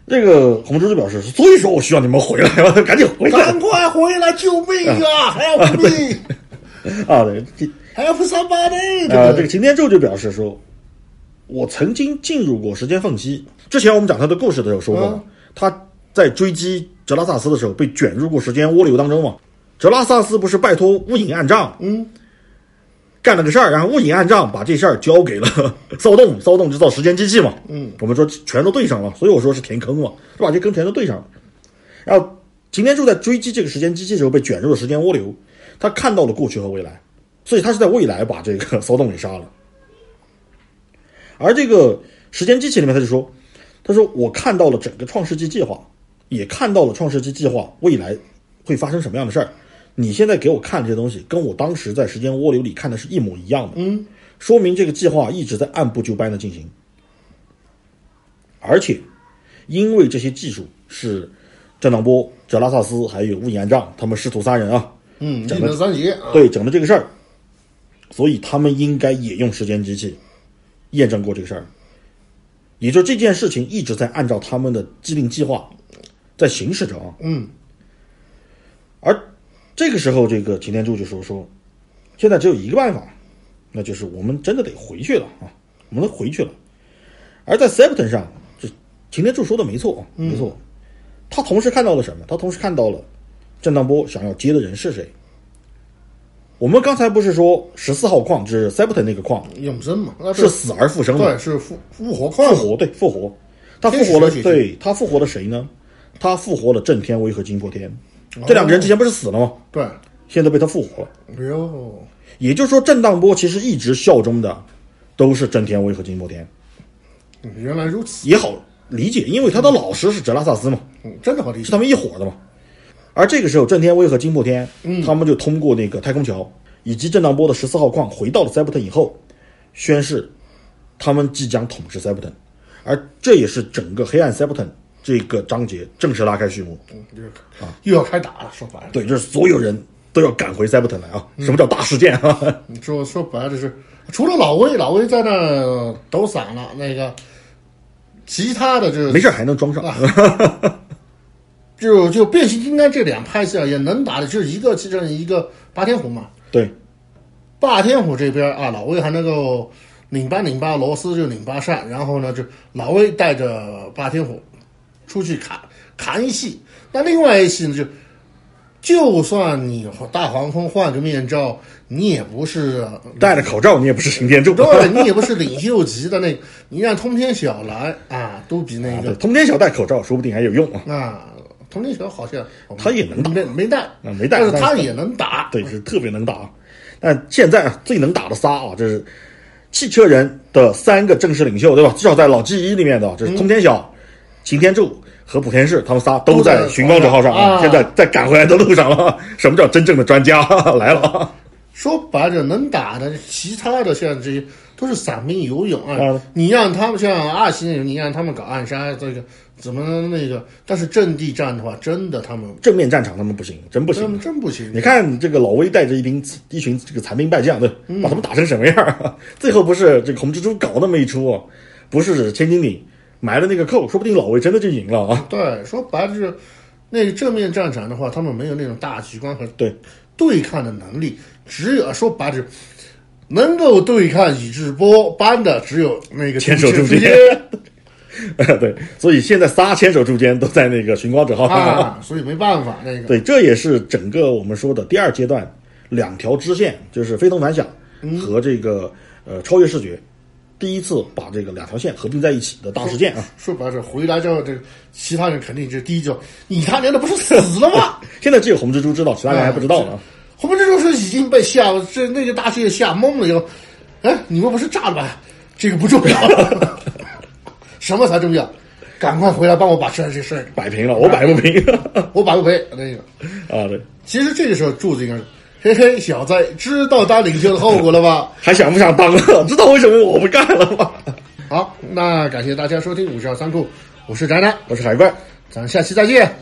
这个红蜘蛛表示，所以说我需要你们回来，赶紧回来，赶快回来救命啊！Help me！啊，对，Help somebody！啊，这个擎天柱就表示说，我曾经进入过时间缝隙。之前我们讲他的故事的时候说过，他在追击哲拉萨斯的时候被卷入过时间涡流当中嘛。哲拉萨斯不是拜托乌影暗障，嗯。干了个事儿，然后雾隐暗障把这事儿交给了 骚动，骚动就造时间机器嘛。嗯，我们说全都对上了，所以我说是填坑嘛，就把这坑全都对上了。然后擎天柱在追击这个时间机器的时候被卷入了时间涡流，他看到了过去和未来，所以他是在未来把这个骚动给杀了。而这个时间机器里面他就说，他说我看到了整个创世纪计划，也看到了创世纪计划未来会发生什么样的事儿。你现在给我看这些东西，跟我当时在时间涡流里看的是一模一样的。嗯，说明这个计划一直在按部就班的进行。而且，因为这些技术是震荡波、哲拉萨斯还有乌隐暗障他们师徒三人啊，嗯，整的三杰，对，整的这个事儿，所以他们应该也用时间机器验证过这个事儿。也就这件事情一直在按照他们的既定计划在行驶着啊。嗯，而。这个时候，这个擎天柱就说：“说，现在只有一个办法，那就是我们真的得回去了啊！我们得回去了。而在 Septon 上，这擎天柱说的没错，没错。他同时看到了什么？他同时看到了震荡波想要接的人是谁？我们刚才不是说十四号矿是 Septon 那个矿永生嘛？是死而复生，对，是复复活矿，复活对复活。他复活了，对他复活了谁呢？他复活了震天威和金破天。”这两个人之前不是死了吗？对，现在被他复活了。哎呦，也就是说，震荡波其实一直效忠的都是震天威和金波天。原来如此，也好理解，因为他的老师是哲拉萨斯嘛，嗯，真的好理解，是他们一伙的嘛。而这个时候，震天威和金破天，嗯，他们就通过那个太空桥以及震荡波的十四号矿回到了塞伯特以后，宣誓他们即将统治塞伯特，而这也是整个黑暗塞伯特。这个章节正式拉开序幕，啊，又要开打了。说白了，对，就是所有人都要赶回塞伯特来啊！什么叫大事件啊？说 说白了就是，除了老魏，老魏在那抖散了，那个其他的就没事还能装上。就就变形金刚这两派系啊，也能打的，就是一个其实一个霸天虎嘛。对，霸天虎这边啊，老魏还能够拧巴拧巴螺丝，就拧巴扇，然后呢，就老魏带着霸天虎。出去砍砍一戏，那另外一戏呢？就就算你大黄蜂换个面罩，你也不是 戴着口罩，你也不是擎天柱，对，你也不是领袖级的那，你让通天晓来啊，都比那个通天晓戴口罩，说不定还有用啊。啊，通天晓好像他也能没没戴啊，没戴，但是他也能打，对，是特别能打。但现在最能打的仨啊，这是。汽车人的三个正式领袖，对吧？至少在老 G 一里面的，这是通天晓、擎天柱和莆田市，他们仨都在寻光者号上啊现在在赶回来的路上了。什么叫真正的专家 来了？说白了，能打的，其他的像这些都是散兵游勇啊。啊你让他们像二星，你让他们搞暗杀，这个怎么那个？但是阵地战的话，真的他们正面战场他们不行，真不行真。真不行。你看这个老威带着一兵一群这个残兵败将，对，嗯把他们打成什么样儿？最后不是这个红蜘蛛搞那么一出哦，不是千斤顶埋了那个扣，说不定老魏真的就赢了啊！对，说白了就是那个正面战场的话，他们没有那种大局观和对对抗的能力，只有说白了，能够对抗宇智波斑的只有那个牵手柱间 对，所以现在仨牵手中间都在那个寻光者号上。啊，所以没办法那个。对，这也是整个我们说的第二阶段两条支线，就是非同凡响和这个呃超越视觉，第一次把这个两条线合并在一起的大事件啊。说白了，回来之后，这个其他人肯定就第一就，你他娘的不是死了吗？现在只有红蜘蛛知道，其他人还不知道呢。红蜘蛛是已经被吓，这那个大世界吓懵了以后，哎，你们不是炸了吧？这个不重要，什么才重要？赶快回来帮我把这这事儿，摆平了，我摆不平 我摆不平那个。啊！对，其实这个时候柱子应该是，嘿嘿，小子，知道当领袖的后果了吧？还想不想当了？知道为什么我不干了吗？好，那感谢大家收听五十二仓库，我是宅男，我是海怪，咱们下期再见。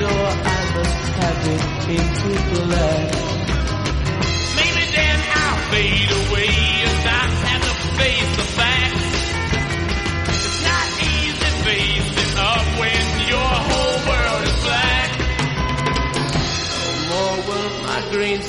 Door, I must have it painted black. Maybe then I'll fade away and not have to face the facts. It's not easy facing up when your whole world is black. No more will my green